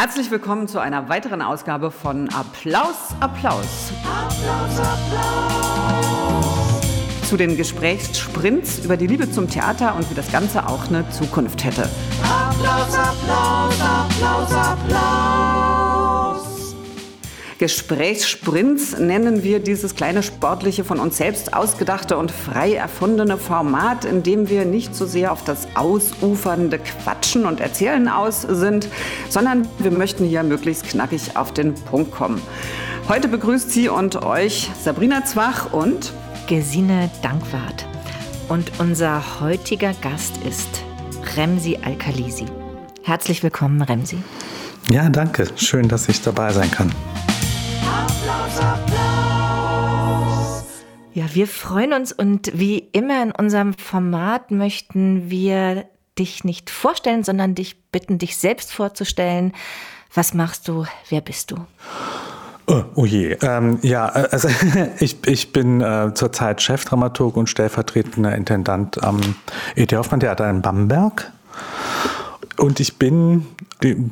Herzlich willkommen zu einer weiteren Ausgabe von Applaus, Applaus. Applaus, Applaus. Zu den Gesprächssprints über die Liebe zum Theater und wie das Ganze auch eine Zukunft hätte. Applaus, Applaus, Applaus, Applaus. Gesprächssprints nennen wir dieses kleine sportliche, von uns selbst ausgedachte und frei erfundene Format, in dem wir nicht so sehr auf das ausufernde Quatschen und Erzählen aus sind, sondern wir möchten hier möglichst knackig auf den Punkt kommen. Heute begrüßt sie und euch Sabrina Zwach und Gesine Dankwart. Und unser heutiger Gast ist Remsi Alkalisi. Herzlich willkommen, Remsi. Ja, danke. Schön, dass ich dabei sein kann. Applaus, Applaus. Ja, wir freuen uns und wie immer in unserem Format möchten wir dich nicht vorstellen, sondern dich bitten, dich selbst vorzustellen. Was machst du? Wer bist du? Oh, oh je. Ähm, ja, also ich, ich bin äh, zurzeit Chefdramaturg und stellvertretender Intendant am E.T. Hoffmann Theater in Bamberg. Und ich bin,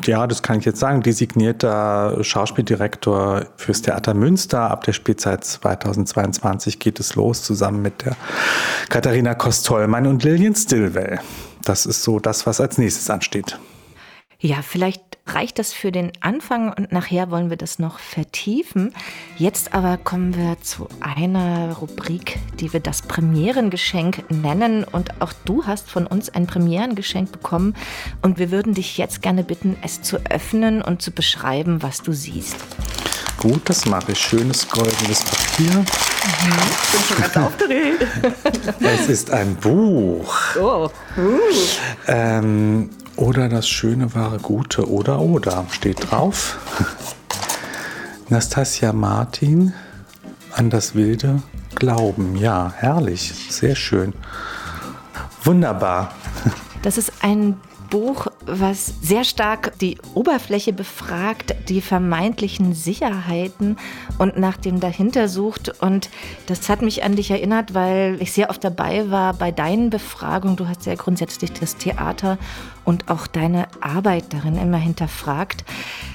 ja, das kann ich jetzt sagen, designierter Schauspieldirektor fürs Theater Münster. Ab der Spielzeit 2022 geht es los, zusammen mit der Katharina Kostollmann und Lillian Stillwell. Das ist so das, was als nächstes ansteht. Ja, vielleicht reicht das für den Anfang und nachher wollen wir das noch vertiefen. Jetzt aber kommen wir zu einer Rubrik, die wir das Premierengeschenk nennen. Und auch du hast von uns ein Premierengeschenk bekommen. Und wir würden dich jetzt gerne bitten, es zu öffnen und zu beschreiben, was du siehst. Gut, das mache ich. Schönes goldenes Papier. Mhm. Ich bin schon ganz aufgeregt. Es ist ein Buch. Oh. Uh. Ähm, oder das Schöne, Wahre, Gute oder oder steht drauf. Nastasia Martin an das wilde Glauben. Ja, herrlich, sehr schön. Wunderbar. Das ist ein Buch, was sehr stark die Oberfläche befragt, die vermeintlichen Sicherheiten und nach dem dahinter sucht. Und das hat mich an dich erinnert, weil ich sehr oft dabei war bei deinen Befragungen. Du hast ja grundsätzlich das Theater und auch deine Arbeit darin immer hinterfragt.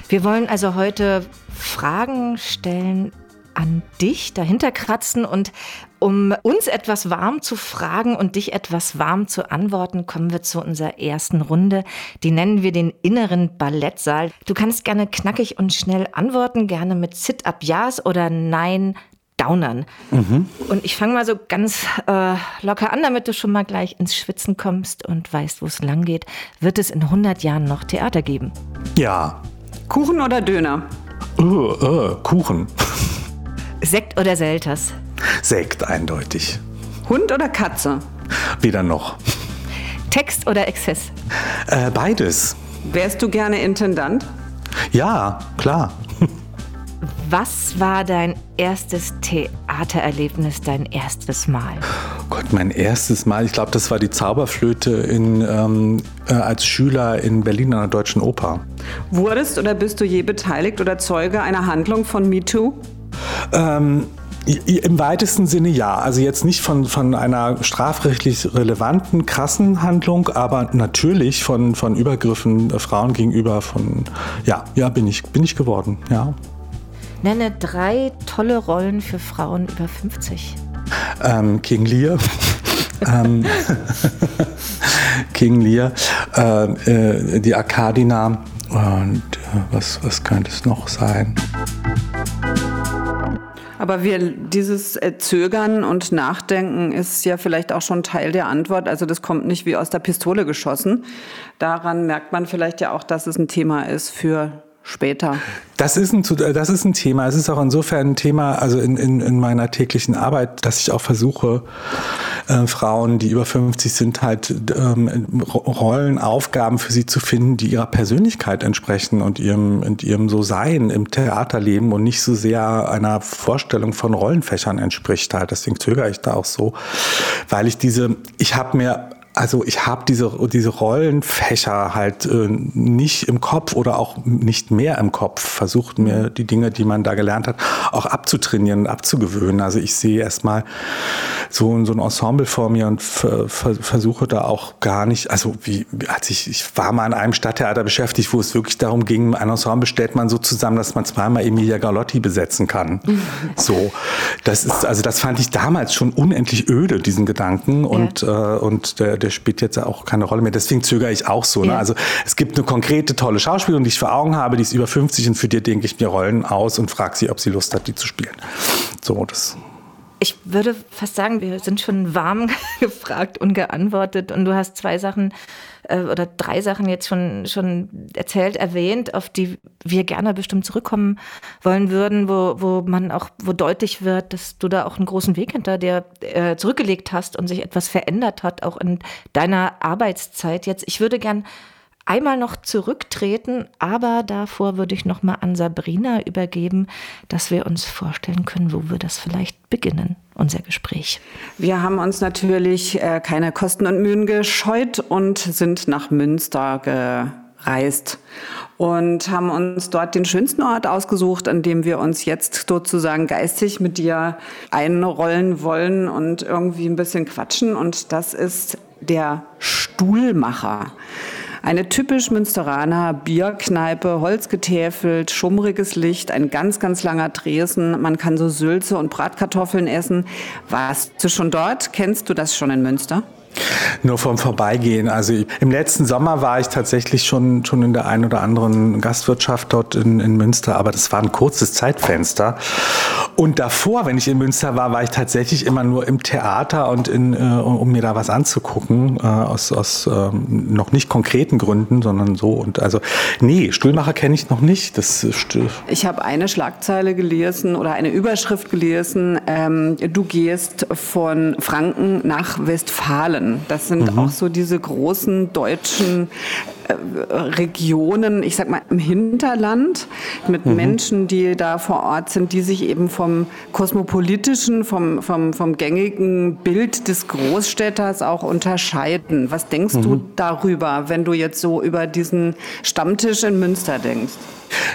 Wir wollen also heute Fragen stellen, an dich dahinter kratzen und um uns etwas warm zu fragen und dich etwas warm zu antworten, kommen wir zu unserer ersten Runde. Die nennen wir den inneren Ballettsaal. Du kannst gerne knackig und schnell antworten, gerne mit Sit-up-Ja's oder Nein, Downern. Mhm. Und ich fange mal so ganz äh, locker an, damit du schon mal gleich ins Schwitzen kommst und weißt, wo es lang geht. Wird es in 100 Jahren noch Theater geben? Ja. Kuchen oder Döner? Uh, uh, Kuchen. Sekt oder Selters? Sekt, eindeutig. Hund oder Katze? Weder noch. Text oder Exzess? Äh, beides. Wärst du gerne Intendant? Ja, klar. Was war dein erstes Theatererlebnis, dein erstes Mal? Gott, mein erstes Mal, ich glaube, das war die Zauberflöte in, ähm, äh, als Schüler in Berlin an der Deutschen Oper. Wurdest oder bist du je beteiligt oder Zeuge einer Handlung von MeToo? Ähm, im weitesten Sinne ja. Also jetzt nicht von, von einer strafrechtlich relevanten, krassen Handlung, aber natürlich von, von Übergriffen äh, Frauen gegenüber von, ja, ja, bin ich, bin ich geworden, ja. Nenne drei tolle Rollen für Frauen über 50. Ähm, King Lear. ähm, King Lear, äh, äh, die Arkadina und äh, was, was könnte es noch sein? Aber wir, dieses Zögern und Nachdenken ist ja vielleicht auch schon Teil der Antwort. Also das kommt nicht wie aus der Pistole geschossen. Daran merkt man vielleicht ja auch, dass es ein Thema ist für später. Das ist, ein, das ist ein Thema. Es ist auch insofern ein Thema, also in, in, in meiner täglichen Arbeit, dass ich auch versuche, äh, Frauen, die über 50 sind, halt ähm, Rollen, Aufgaben für sie zu finden, die ihrer Persönlichkeit entsprechen und ihrem, und ihrem So-Sein im Theaterleben und nicht so sehr einer Vorstellung von Rollenfächern entspricht. Halt. Deswegen zögere ich da auch so, weil ich diese, ich habe mir also ich habe diese, diese Rollenfächer halt äh, nicht im Kopf oder auch nicht mehr im Kopf, versucht mir die Dinge, die man da gelernt hat, auch abzutrainieren und abzugewöhnen. Also ich sehe erstmal so, so ein Ensemble vor mir und versuche da auch gar nicht, also wie, als ich, ich war mal an einem Stadttheater beschäftigt, wo es wirklich darum ging, ein Ensemble stellt man so zusammen, dass man zweimal Emilia Galotti besetzen kann. so, das ist, also das fand ich damals schon unendlich öde, diesen Gedanken und, ja. äh, und der, der spielt jetzt auch keine Rolle mehr. Deswegen zögere ich auch so. Ne? Ja. Also es gibt eine konkrete, tolle Schauspielerin, die ich vor Augen habe, die ist über 50 und für die denke ich mir Rollen aus und frage sie, ob sie Lust hat, die zu spielen. So, das ich würde fast sagen, wir sind schon warm gefragt und geantwortet. Und du hast zwei Sachen äh, oder drei Sachen jetzt schon, schon erzählt, erwähnt, auf die wir gerne bestimmt zurückkommen wollen würden, wo, wo man auch, wo deutlich wird, dass du da auch einen großen Weg hinter dir äh, zurückgelegt hast und sich etwas verändert hat, auch in deiner Arbeitszeit jetzt. Ich würde gern einmal noch zurücktreten, aber davor würde ich noch mal an Sabrina übergeben, dass wir uns vorstellen können, wo wir das vielleicht beginnen, unser Gespräch. Wir haben uns natürlich äh, keine Kosten und Mühen gescheut und sind nach Münster gereist und haben uns dort den schönsten Ort ausgesucht, an dem wir uns jetzt sozusagen geistig mit dir einrollen wollen und irgendwie ein bisschen quatschen und das ist der Stuhlmacher. Eine typisch Münsteraner Bierkneipe, holzgetäfelt, schummriges Licht, ein ganz, ganz langer Tresen. Man kann so Sülze und Bratkartoffeln essen. Warst du schon dort? Kennst du das schon in Münster? Nur vom Vorbeigehen. Also im letzten Sommer war ich tatsächlich schon, schon in der einen oder anderen Gastwirtschaft dort in, in Münster, aber das war ein kurzes Zeitfenster. Und davor, wenn ich in Münster war, war ich tatsächlich immer nur im Theater und in, äh, um mir da was anzugucken, äh, aus, aus ähm, noch nicht konkreten Gründen, sondern so. Und also, nee, Stuhlmacher kenne ich noch nicht. Das, ich habe eine Schlagzeile gelesen oder eine Überschrift gelesen, ähm, du gehst von Franken nach Westfalen. Das sind mhm. auch so diese großen deutschen äh, Regionen, ich sag mal im Hinterland, mit mhm. Menschen, die da vor Ort sind, die sich eben vom kosmopolitischen, vom, vom, vom gängigen Bild des Großstädters auch unterscheiden. Was denkst mhm. du darüber, wenn du jetzt so über diesen Stammtisch in Münster denkst?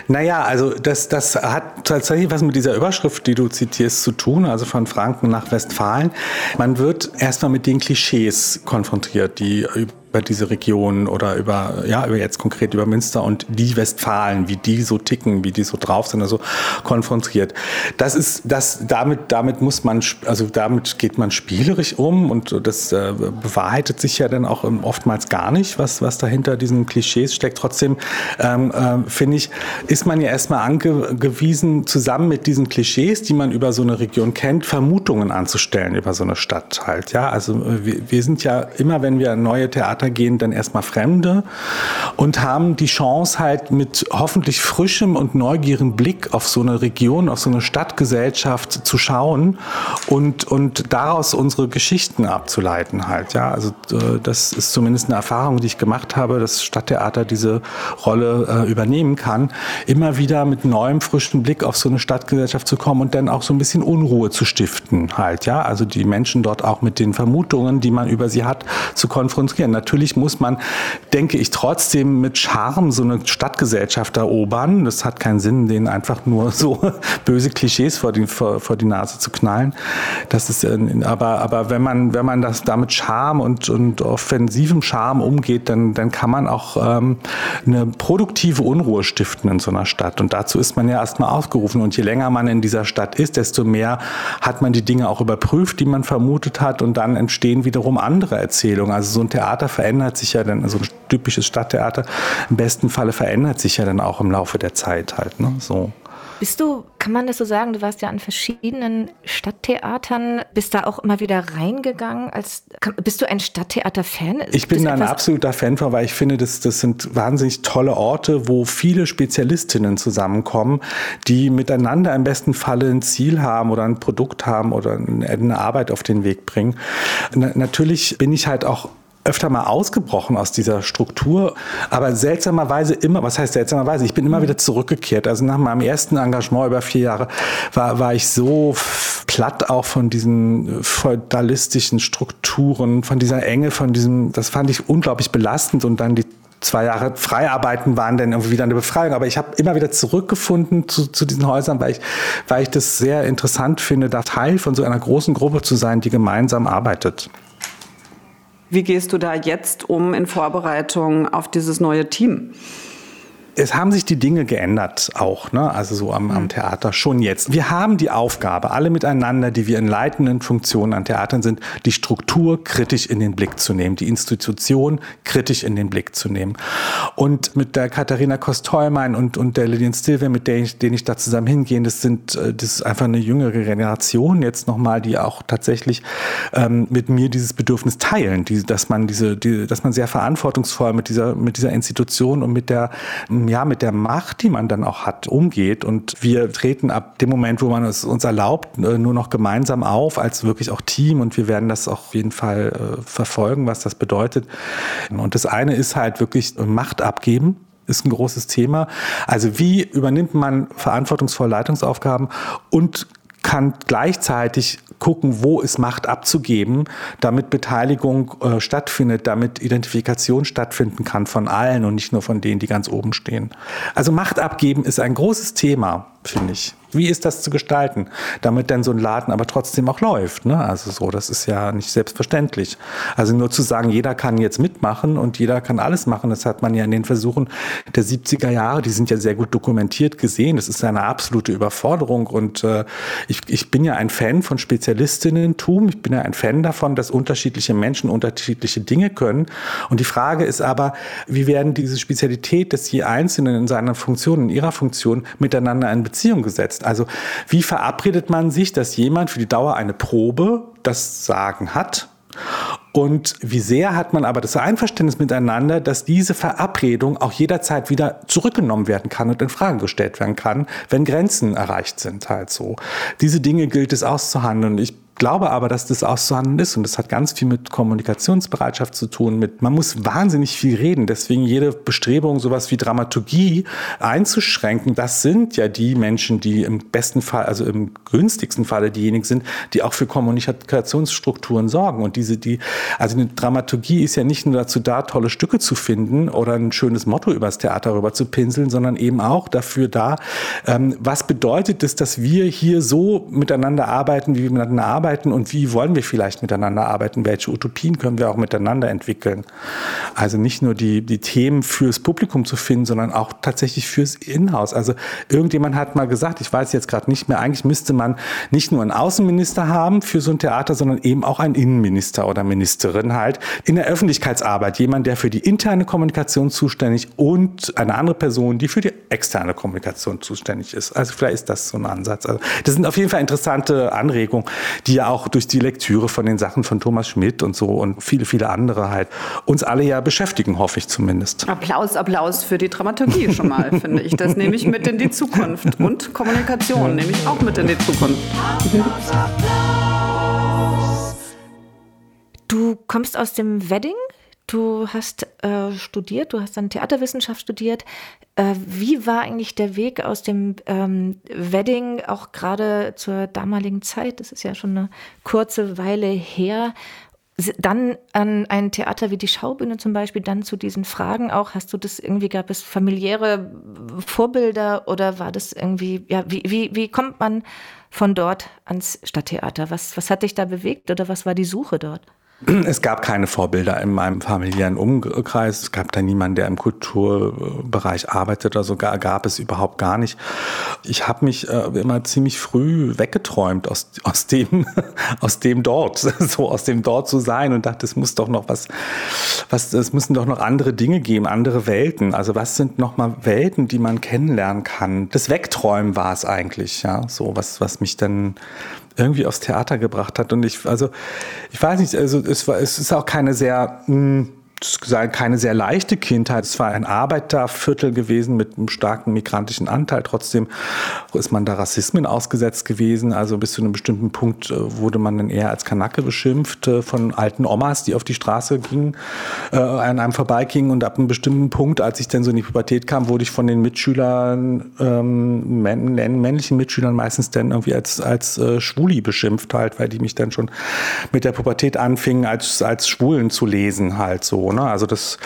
Naja, also das, das hat tatsächlich was mit dieser Überschrift, die du zitierst, zu tun, also von Franken nach Westfalen. Man wird erstmal mit den Klischees konfrontiert, die über diese Region oder über, ja, über jetzt konkret über Münster und die Westfalen, wie die so ticken, wie die so drauf sind, also konfrontiert. Das ist, das, damit, damit muss man, also damit geht man spielerisch um und das äh, bewahrheitet sich ja dann auch oftmals gar nicht, was, was dahinter diesen Klischees steckt. Trotzdem, ähm, äh, finde ich, ist man ja erstmal angewiesen, zusammen mit diesen Klischees, die man über so eine Region kennt, Vermutungen anzustellen über so eine Stadt halt, ja. Also äh, wir, wir sind ja immer, wenn wir neue Theater Theater gehen dann erstmal Fremde und haben die Chance halt mit hoffentlich frischem und neugierigen Blick auf so eine Region, auf so eine Stadtgesellschaft zu schauen und, und daraus unsere Geschichten abzuleiten halt. Ja, also äh, das ist zumindest eine Erfahrung, die ich gemacht habe, dass Stadttheater diese Rolle äh, übernehmen kann, immer wieder mit neuem frischen Blick auf so eine Stadtgesellschaft zu kommen und dann auch so ein bisschen Unruhe zu stiften halt. Ja, also die Menschen dort auch mit den Vermutungen, die man über sie hat, zu konfrontieren. Natürlich natürlich muss man, denke ich, trotzdem mit Charme so eine Stadtgesellschaft erobern. Das hat keinen Sinn, denen einfach nur so böse Klischees vor die, vor, vor die Nase zu knallen. Das ist, aber, aber wenn man, wenn man das damit Charme und, und offensivem Charme umgeht, dann, dann kann man auch ähm, eine produktive Unruhe stiften in so einer Stadt. Und dazu ist man ja erstmal ausgerufen. Und je länger man in dieser Stadt ist, desto mehr hat man die Dinge auch überprüft, die man vermutet hat. Und dann entstehen wiederum andere Erzählungen. Also so ein Theater verändert sich ja dann, also ein typisches Stadttheater im besten Falle verändert sich ja dann auch im Laufe der Zeit halt. Ne? So. Bist du, kann man das so sagen, du warst ja an verschiedenen Stadttheatern, bist da auch immer wieder reingegangen? Als, bist du ein Stadttheater-Fan? Ich bin da ein absoluter Fan von, weil ich finde, das, das sind wahnsinnig tolle Orte, wo viele Spezialistinnen zusammenkommen, die miteinander im besten Falle ein Ziel haben oder ein Produkt haben oder eine Arbeit auf den Weg bringen. Na, natürlich bin ich halt auch öfter mal ausgebrochen aus dieser Struktur, aber seltsamerweise immer, was heißt seltsamerweise, ich bin immer wieder zurückgekehrt. Also nach meinem ersten Engagement über vier Jahre war, war ich so platt auch von diesen feudalistischen Strukturen, von dieser Enge, von diesem, das fand ich unglaublich belastend und dann die zwei Jahre Freiarbeiten waren dann irgendwie wieder eine Befreiung. Aber ich habe immer wieder zurückgefunden zu, zu diesen Häusern, weil ich, weil ich das sehr interessant finde, da Teil von so einer großen Gruppe zu sein, die gemeinsam arbeitet. Wie gehst du da jetzt um in Vorbereitung auf dieses neue Team? Es haben sich die Dinge geändert auch, ne? also so am, am, mhm. Theater schon jetzt. Wir haben die Aufgabe, alle miteinander, die wir in leitenden Funktionen an Theatern sind, die Struktur kritisch in den Blick zu nehmen, die Institution kritisch in den Blick zu nehmen. Und mit der Katharina Kostolmein und, und der Lillian Stilwe, mit der ich, denen ich da zusammen hingehe, das sind, äh, das ist einfach eine jüngere Generation jetzt nochmal, die auch tatsächlich ähm, mit mir dieses Bedürfnis teilen, die, dass man diese, die, dass man sehr verantwortungsvoll mit dieser, mit dieser Institution und mit der ja, mit der Macht, die man dann auch hat, umgeht. Und wir treten ab dem Moment, wo man es uns erlaubt, äh, nur noch gemeinsam auf, als wirklich auch Team. Und wir werden das auf jeden Fall äh, verfolgen, was das bedeutet. Und das eine ist halt wirklich Macht abgeben ist ein großes Thema. Also wie übernimmt man verantwortungsvolle Leitungsaufgaben und kann gleichzeitig gucken, wo es Macht abzugeben, damit Beteiligung äh, stattfindet, damit Identifikation stattfinden kann von allen und nicht nur von denen, die ganz oben stehen. Also Macht abgeben ist ein großes Thema, finde ich. Wie ist das zu gestalten, damit denn so ein Laden aber trotzdem auch läuft? Ne? Also so, das ist ja nicht selbstverständlich. Also nur zu sagen, jeder kann jetzt mitmachen und jeder kann alles machen, das hat man ja in den Versuchen der 70er Jahre, die sind ja sehr gut dokumentiert gesehen. Das ist eine absolute Überforderung und äh, ich, ich bin ja ein Fan von Spezialistinnentum. Ich bin ja ein Fan davon, dass unterschiedliche Menschen unterschiedliche Dinge können. Und die Frage ist aber, wie werden diese Spezialität des je Einzelnen in seiner Funktion, in ihrer Funktion miteinander in Beziehung gesetzt? Ist. Also wie verabredet man sich, dass jemand für die Dauer eine Probe das Sagen hat und wie sehr hat man aber das Einverständnis miteinander, dass diese Verabredung auch jederzeit wieder zurückgenommen werden kann und in Frage gestellt werden kann, wenn Grenzen erreicht sind, halt so. Diese Dinge gilt es auszuhandeln. Ich glaube aber, dass das auszuhandeln ist und das hat ganz viel mit Kommunikationsbereitschaft zu tun. Mit man muss wahnsinnig viel reden. Deswegen jede Bestrebung, sowas wie Dramaturgie einzuschränken, das sind ja die Menschen, die im besten Fall, also im günstigsten Falle diejenigen sind, die auch für Kommunikationsstrukturen sorgen. Und diese, die, also eine Dramaturgie ist ja nicht nur dazu da, tolle Stücke zu finden oder ein schönes Motto übers Theater rüber zu pinseln, sondern eben auch dafür da, ähm, was bedeutet es, dass wir hier so miteinander arbeiten, wie wir miteinander arbeiten arbeiten und wie wollen wir vielleicht miteinander arbeiten? Welche Utopien können wir auch miteinander entwickeln? Also nicht nur die, die Themen fürs Publikum zu finden, sondern auch tatsächlich fürs Inhouse. Also irgendjemand hat mal gesagt, ich weiß jetzt gerade nicht mehr, eigentlich müsste man nicht nur einen Außenminister haben für so ein Theater, sondern eben auch einen Innenminister oder Ministerin halt in der Öffentlichkeitsarbeit. Jemand, der für die interne Kommunikation zuständig und eine andere Person, die für die externe Kommunikation zuständig ist. Also vielleicht ist das so ein Ansatz. Also das sind auf jeden Fall interessante Anregungen, die ja auch durch die Lektüre von den Sachen von Thomas Schmidt und so und viele, viele andere halt uns alle ja beschäftigen, hoffe ich zumindest. Applaus, Applaus für die Dramaturgie schon mal, finde ich. Das nehme ich mit in die Zukunft. Und Kommunikation nehme ich auch mit in die Zukunft. Du kommst aus dem Wedding? Du hast äh, studiert, du hast dann Theaterwissenschaft studiert. Äh, wie war eigentlich der Weg aus dem ähm, Wedding, auch gerade zur damaligen Zeit, das ist ja schon eine kurze Weile her, dann an ein Theater wie die Schaubühne zum Beispiel, dann zu diesen Fragen auch, hast du das irgendwie, gab es familiäre Vorbilder oder war das irgendwie, ja, wie, wie, wie kommt man von dort ans Stadttheater? Was, was hat dich da bewegt oder was war die Suche dort? Es gab keine Vorbilder in meinem familiären Umkreis. Es gab da niemanden, der im Kulturbereich arbeitet oder so. Gab es überhaupt gar nicht. Ich habe mich äh, immer ziemlich früh weggeträumt aus, aus, dem, aus dem dort, so aus dem dort zu sein und dachte, es muss doch noch was, was, es müssen doch noch andere Dinge geben, andere Welten. Also was sind noch mal Welten, die man kennenlernen kann? Das Wegträumen war es eigentlich, ja, so was, was mich dann irgendwie aufs Theater gebracht hat. Und ich, also, ich weiß nicht, also es war, es ist auch keine sehr mh, hm, keine sehr leichte Kindheit. Es war ein Arbeiterviertel gewesen mit einem starken migrantischen Anteil. Trotzdem ist man da Rassismen ausgesetzt gewesen. Also bis zu einem bestimmten Punkt äh, wurde man dann eher als Kanacke beschimpft äh, von alten Omas, die auf die Straße gingen, äh, an einem vorbeigingen. Und ab einem bestimmten Punkt, als ich dann so in die Pubertät kam, wurde ich von den Mitschülern, ähm, männlichen Mitschülern meistens dann irgendwie als, als Schwuli beschimpft halt, weil die mich dann schon mit der Pubertät anfingen, als, als Schwulen zu lesen halt so. Ne? Also das,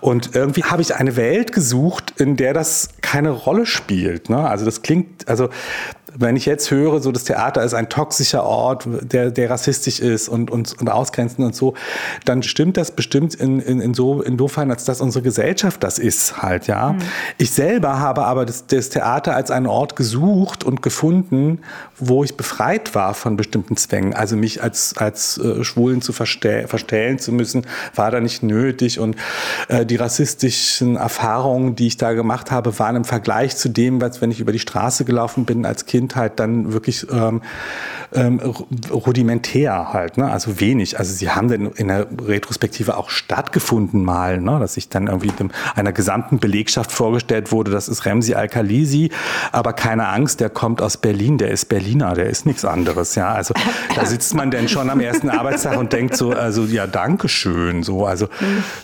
und irgendwie habe ich eine Welt gesucht, in der das keine Rolle spielt. Ne? Also das klingt, also wenn ich jetzt höre, so das Theater ist ein toxischer Ort, der, der rassistisch ist und, und, und ausgrenzend und so, dann stimmt das bestimmt in, in, in so, insofern, als dass unsere Gesellschaft das ist halt, ja. Mhm. Ich selber habe aber das, das Theater als einen Ort gesucht und gefunden, wo ich befreit war von bestimmten Zwängen. Also mich als, als äh, Schwulen zu verstell, verstellen zu müssen, war da nicht nötig und äh, die rassistischen Erfahrungen, die ich da gemacht habe, waren im Vergleich zu dem, was, wenn ich über die Straße gelaufen bin als Kind, Kindheit dann wirklich ähm, ähm, rudimentär halt, ne? also wenig. Also sie haben dann in der Retrospektive auch stattgefunden mal, ne? dass sich dann irgendwie dem, einer gesamten Belegschaft vorgestellt wurde, das ist Remsi Al-Khalisi, aber keine Angst, der kommt aus Berlin, der ist Berliner, der ist nichts anderes. Ja, also da sitzt man dann schon am ersten Arbeitstag und denkt so, also ja, Dankeschön, so, also,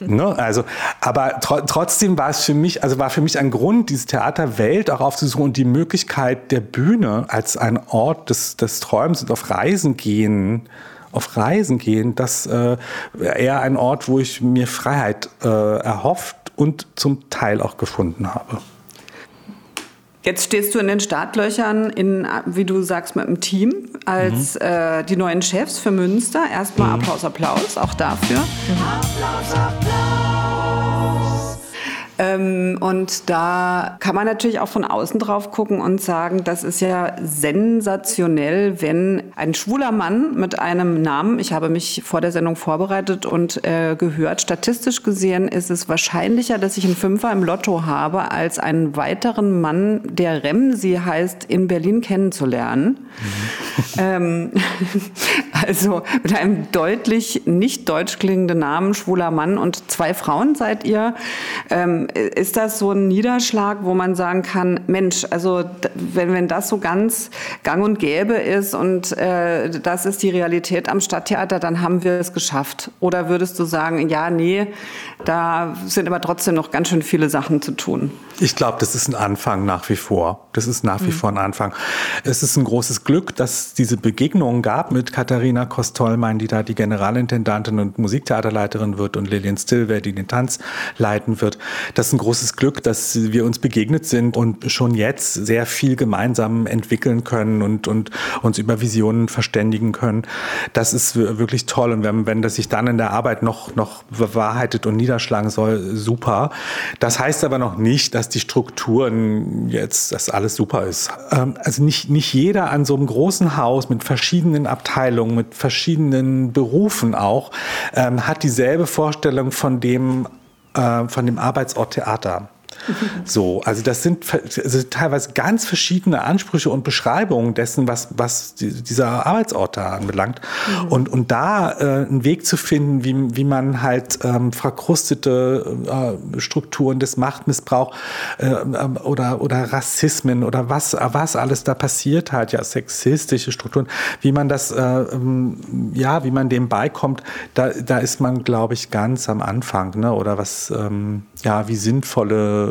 ne? also, aber tro trotzdem war es für mich, also war für mich ein Grund, diese Theaterwelt auch aufzusuchen und die Möglichkeit der Bühne als ein Ort des, des Träumens und auf Reisen gehen, auf Reisen gehen, das äh, eher ein Ort, wo ich mir Freiheit äh, erhofft und zum Teil auch gefunden habe. Jetzt stehst du in den Startlöchern, in, wie du sagst, mit einem Team als mhm. äh, die neuen Chefs für Münster. Erstmal mhm. Applaus, Applaus, auch dafür. Mhm. Applaus, Applaus. Ähm, und da kann man natürlich auch von außen drauf gucken und sagen, das ist ja sensationell, wenn ein schwuler Mann mit einem Namen, ich habe mich vor der Sendung vorbereitet und äh, gehört, statistisch gesehen ist es wahrscheinlicher, dass ich einen Fünfer im Lotto habe, als einen weiteren Mann, der Remsi heißt, in Berlin kennenzulernen. Mhm. ähm, also mit einem deutlich nicht deutsch klingenden Namen, schwuler Mann und zwei Frauen seid ihr. Ähm, ist das so ein Niederschlag, wo man sagen kann, Mensch, also wenn, wenn das so ganz gang und gäbe ist und äh, das ist die Realität am Stadttheater, dann haben wir es geschafft? Oder würdest du sagen, ja, nee, da sind aber trotzdem noch ganz schön viele Sachen zu tun? Ich glaube, das ist ein Anfang nach wie vor. Das ist nach wie mhm. vor ein Anfang. Es ist ein großes Glück, dass es diese Begegnungen gab mit Katharina Kostolmein, die da die Generalintendantin und Musiktheaterleiterin wird und Lilian Stillwell, die den Tanz leiten wird. Das ist ein großes Glück, dass wir uns begegnet sind und schon jetzt sehr viel gemeinsam entwickeln können und, und uns über Visionen verständigen können. Das ist wirklich toll. Und wenn, wenn das sich dann in der Arbeit noch, noch bewahrheitet und niederschlagen soll, super. Das heißt aber noch nicht, dass die Strukturen jetzt, dass alles super ist. Ähm, also nicht, nicht jeder an so einem großen Haus mit verschiedenen Abteilungen, mit verschiedenen Berufen auch, ähm, hat dieselbe Vorstellung von dem, äh, von dem Arbeitsort Theater. So, also das sind also teilweise ganz verschiedene Ansprüche und Beschreibungen dessen, was, was dieser Arbeitsort da anbelangt. Mhm. Und, und da äh, einen Weg zu finden, wie, wie man halt ähm, verkrustete äh, Strukturen des Machtmissbrauchs äh, ähm, oder, oder Rassismen oder was, was alles da passiert hat, ja, sexistische Strukturen, wie man das, äh, ähm, ja, wie man dem beikommt, da, da ist man, glaube ich, ganz am Anfang, ne? oder was, ähm, ja, wie sinnvolle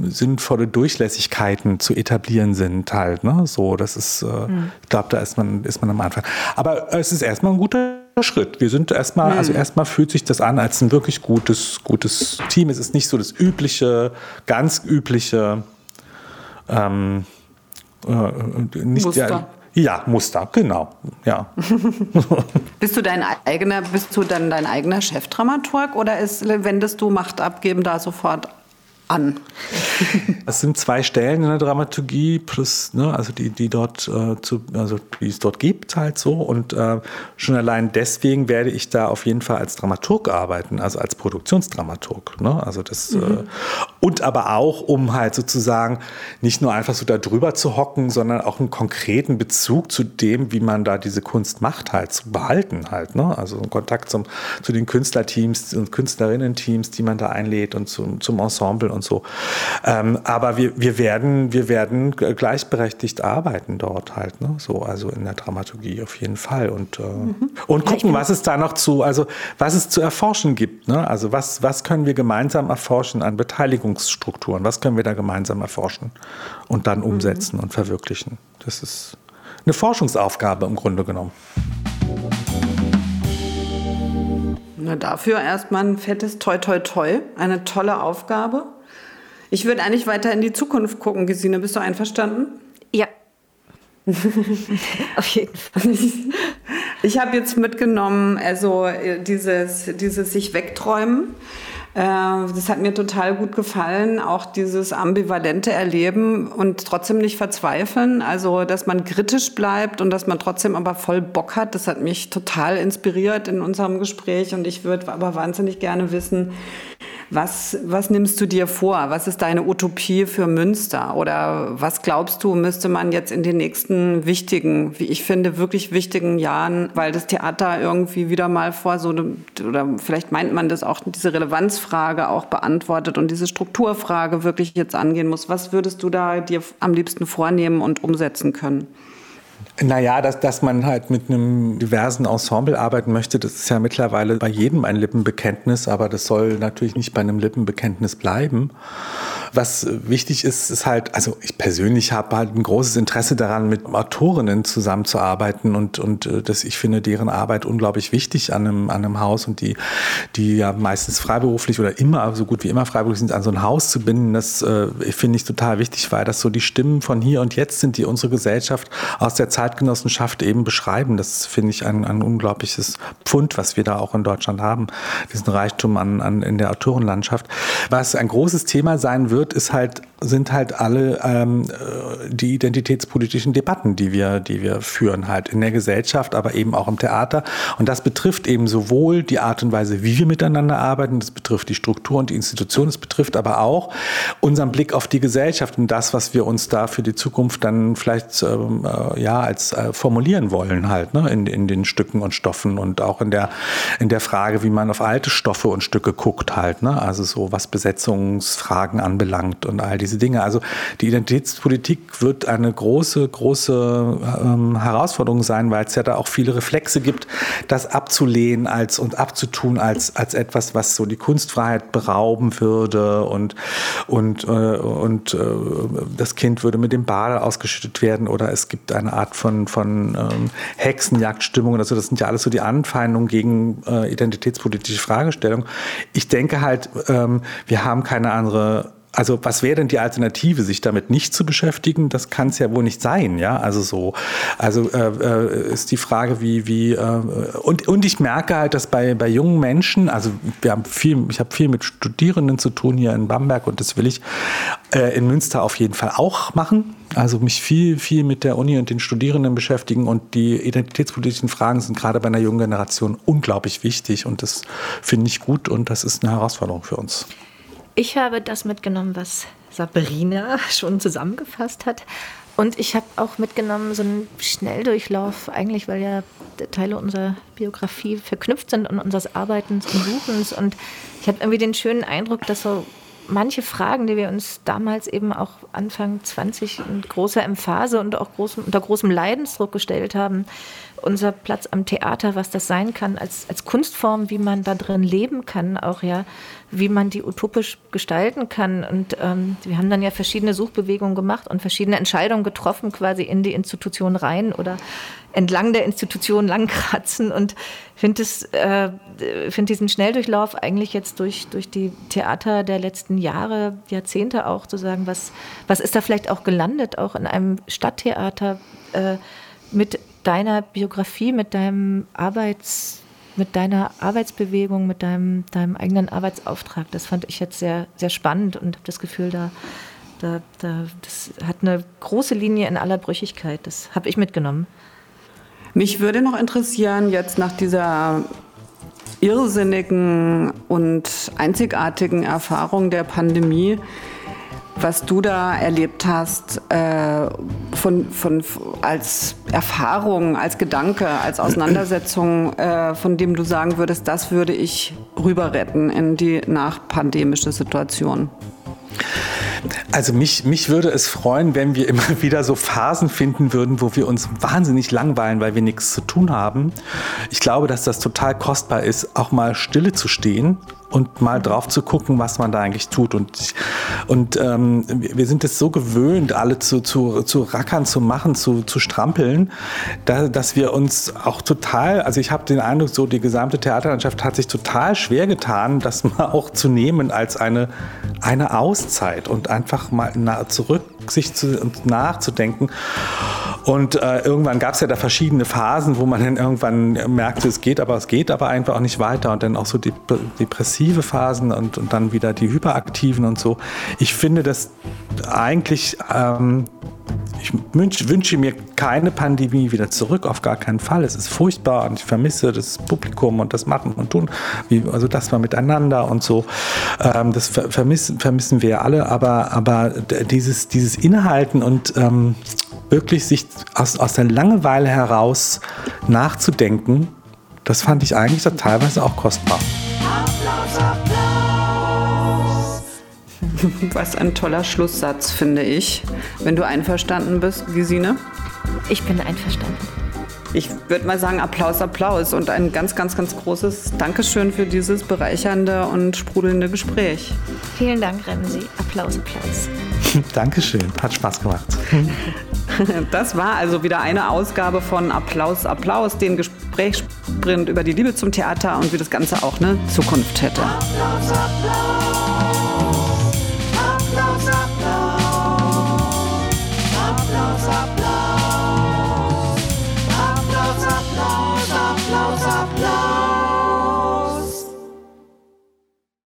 sinnvolle Durchlässigkeiten zu etablieren sind halt. Ne? So, das ist, äh, mhm. ich glaube, da ist man, ist man am Anfang. Aber es ist erstmal ein guter Schritt. Wir sind erstmal, mhm. also erstmal fühlt sich das an als ein wirklich gutes, gutes Team. Es ist nicht so das übliche, ganz übliche, ähm, äh, nicht Muster. Der, ja, Muster, genau. Ja. bist du dein eigener, bist du dann dein eigener Chefdramaturg oder ist, wendest du Macht abgeben da sofort an? Es sind zwei Stellen in der Dramaturgie, plus, ne, also die, die dort äh, zu, also die es dort gibt, halt so. Und äh, schon allein deswegen werde ich da auf jeden Fall als Dramaturg arbeiten, also als Produktionsdramaturg. Ne? Also das, mhm. äh, und aber auch, um halt sozusagen nicht nur einfach so da drüber zu hocken, sondern auch einen konkreten Bezug zu dem, wie man da diese Kunst macht, halt zu behalten halt. Ne? Also Kontakt zum, zu den Künstlerteams und Künstlerinnen-Teams, die man da einlädt und zum, zum Ensemble und so. Ähm, aber wir, wir, werden, wir werden gleichberechtigt arbeiten dort halt, ne? so, also in der Dramaturgie auf jeden Fall und, äh, mhm. und gucken, was es da noch zu, also was es zu erforschen gibt. Ne? Also was, was können wir gemeinsam erforschen an Beteiligungsstrukturen, was können wir da gemeinsam erforschen und dann umsetzen mhm. und verwirklichen. Das ist eine Forschungsaufgabe im Grunde genommen. Na, dafür erstmal ein fettes Toi Toi Toi, eine tolle Aufgabe. Ich würde eigentlich weiter in die Zukunft gucken, Gesine. Bist du einverstanden? Ja. Auf jeden Fall. Ich habe jetzt mitgenommen, also äh, dieses, dieses sich wegträumen. Äh, das hat mir total gut gefallen, auch dieses ambivalente Erleben und trotzdem nicht verzweifeln. Also, dass man kritisch bleibt und dass man trotzdem aber voll Bock hat, das hat mich total inspiriert in unserem Gespräch und ich würde aber wahnsinnig gerne wissen, was, was nimmst du dir vor? Was ist deine Utopie für Münster? Oder was glaubst du, müsste man jetzt in den nächsten wichtigen, wie ich finde, wirklich wichtigen Jahren, weil das Theater irgendwie wieder mal vor so, oder vielleicht meint man das auch, diese Relevanzfrage auch beantwortet und diese Strukturfrage wirklich jetzt angehen muss. Was würdest du da dir am liebsten vornehmen und umsetzen können? Naja, dass, dass man halt mit einem diversen Ensemble arbeiten möchte, das ist ja mittlerweile bei jedem ein Lippenbekenntnis, aber das soll natürlich nicht bei einem Lippenbekenntnis bleiben. Was wichtig ist, ist halt, also ich persönlich habe halt ein großes Interesse daran, mit Autorinnen zusammenzuarbeiten und, und äh, das, ich finde deren Arbeit unglaublich wichtig an einem, an einem Haus und die, die ja meistens freiberuflich oder immer, so gut wie immer freiberuflich sind, an so ein Haus zu binden, das äh, finde ich total wichtig, weil das so die Stimmen von hier und jetzt sind, die unsere Gesellschaft aus der Zeitgenossenschaft eben beschreiben. Das finde ich ein, ein unglaubliches Pfund, was wir da auch in Deutschland haben, diesen Reichtum an, an, in der Autorenlandschaft. Was ein großes Thema sein wird, wird, ist halt, sind halt alle ähm, äh, die identitätspolitischen Debatten, die wir, die wir führen, halt in der Gesellschaft, aber eben auch im Theater. Und das betrifft eben sowohl die Art und Weise, wie wir miteinander arbeiten, das betrifft die Struktur und die Institution, es betrifft aber auch unseren Blick auf die Gesellschaft und das, was wir uns da für die Zukunft dann vielleicht ähm, äh, ja als äh, formulieren wollen, halt, ne, in, in den Stücken und Stoffen und auch in der, in der Frage, wie man auf alte Stoffe und Stücke guckt, halt, ne? Also so was Besetzungsfragen anbelangt und all diese Dinge. Also die Identitätspolitik wird eine große, große ähm, Herausforderung sein, weil es ja da auch viele Reflexe gibt, das abzulehnen als und abzutun als, als etwas, was so die Kunstfreiheit berauben würde und, und, äh, und äh, das Kind würde mit dem Bade ausgeschüttet werden oder es gibt eine Art von, von ähm, Hexenjagdstimmung oder so. Das sind ja alles so die Anfeindungen gegen äh, identitätspolitische Fragestellungen. Ich denke halt, ähm, wir haben keine andere also was wäre denn die Alternative, sich damit nicht zu beschäftigen? Das kann es ja wohl nicht sein, ja. Also so, also äh, äh, ist die Frage, wie wie äh, und und ich merke halt, dass bei bei jungen Menschen, also wir haben viel, ich habe viel mit Studierenden zu tun hier in Bamberg und das will ich äh, in Münster auf jeden Fall auch machen. Also mich viel viel mit der Uni und den Studierenden beschäftigen und die identitätspolitischen Fragen sind gerade bei einer jungen Generation unglaublich wichtig und das finde ich gut und das ist eine Herausforderung für uns. Ich habe das mitgenommen, was Sabrina schon zusammengefasst hat. Und ich habe auch mitgenommen so einen Schnelldurchlauf, eigentlich, weil ja Teile unserer Biografie verknüpft sind und unseres Arbeitens und Suchens. Und ich habe irgendwie den schönen Eindruck, dass so manche Fragen, die wir uns damals eben auch Anfang 20 in großer Emphase und auch großem, unter großem Leidensdruck gestellt haben, unser Platz am Theater, was das sein kann als, als Kunstform, wie man da drin leben kann, auch ja, wie man die utopisch gestalten kann. Und ähm, wir haben dann ja verschiedene Suchbewegungen gemacht und verschiedene Entscheidungen getroffen, quasi in die Institution rein oder entlang der Institution langkratzen. Und finde äh, find diesen Schnelldurchlauf eigentlich jetzt durch, durch die Theater der letzten Jahre, Jahrzehnte auch zu sagen, was, was ist da vielleicht auch gelandet, auch in einem Stadttheater äh, mit deiner Biografie, mit deinem Arbeits mit deiner Arbeitsbewegung, mit deinem, deinem eigenen Arbeitsauftrag. Das fand ich jetzt sehr, sehr spannend und habe das Gefühl, da, da, da, das hat eine große Linie in aller Brüchigkeit. Das habe ich mitgenommen. Mich würde noch interessieren, jetzt nach dieser irrsinnigen und einzigartigen Erfahrung der Pandemie, was du da erlebt hast, äh, von, von, als Erfahrung, als Gedanke, als Auseinandersetzung, äh, von dem du sagen würdest, das würde ich rüber retten in die nachpandemische Situation? Also mich, mich würde es freuen, wenn wir immer wieder so Phasen finden würden, wo wir uns wahnsinnig langweilen, weil wir nichts zu tun haben. Ich glaube, dass das total kostbar ist, auch mal stille zu stehen und mal drauf zu gucken, was man da eigentlich tut. Und, und ähm, wir sind es so gewöhnt, alle zu, zu, zu rackern, zu machen, zu, zu strampeln, da, dass wir uns auch total, also ich habe den Eindruck, so die gesamte Theaterlandschaft hat sich total schwer getan, das mal auch zu nehmen als eine, eine Auszeit und einfach mal zurück sich zu, nachzudenken. Und äh, irgendwann gab es ja da verschiedene Phasen, wo man dann irgendwann merkte, es geht, aber es geht aber einfach auch nicht weiter. Und dann auch so die depressive Phasen und, und dann wieder die hyperaktiven und so. Ich finde das eigentlich, ähm, ich wünsche, mir keine Pandemie wieder zurück, auf gar keinen Fall. Es ist furchtbar und ich vermisse das Publikum und das Machen und Tun, wie, also das war miteinander und so. Ähm, das vermissen, vermissen wir alle, aber, aber dieses, dieses Inhalten und ähm, wirklich sich aus, aus der Langeweile heraus nachzudenken, das fand ich eigentlich teilweise auch kostbar. Applaus, Applaus. Was ein toller Schlusssatz, finde ich. Wenn du einverstanden bist, Gesine? Ich bin einverstanden. Ich würde mal sagen, Applaus, Applaus und ein ganz, ganz, ganz großes Dankeschön für dieses bereichernde und sprudelnde Gespräch. Vielen Dank, Remsi. Applaus, Applaus. Dankeschön, hat Spaß gemacht. Das war also wieder eine Ausgabe von Applaus, Applaus, den Gesprächssprint über die Liebe zum Theater und wie das Ganze auch eine Zukunft hätte. Applaus, Applaus.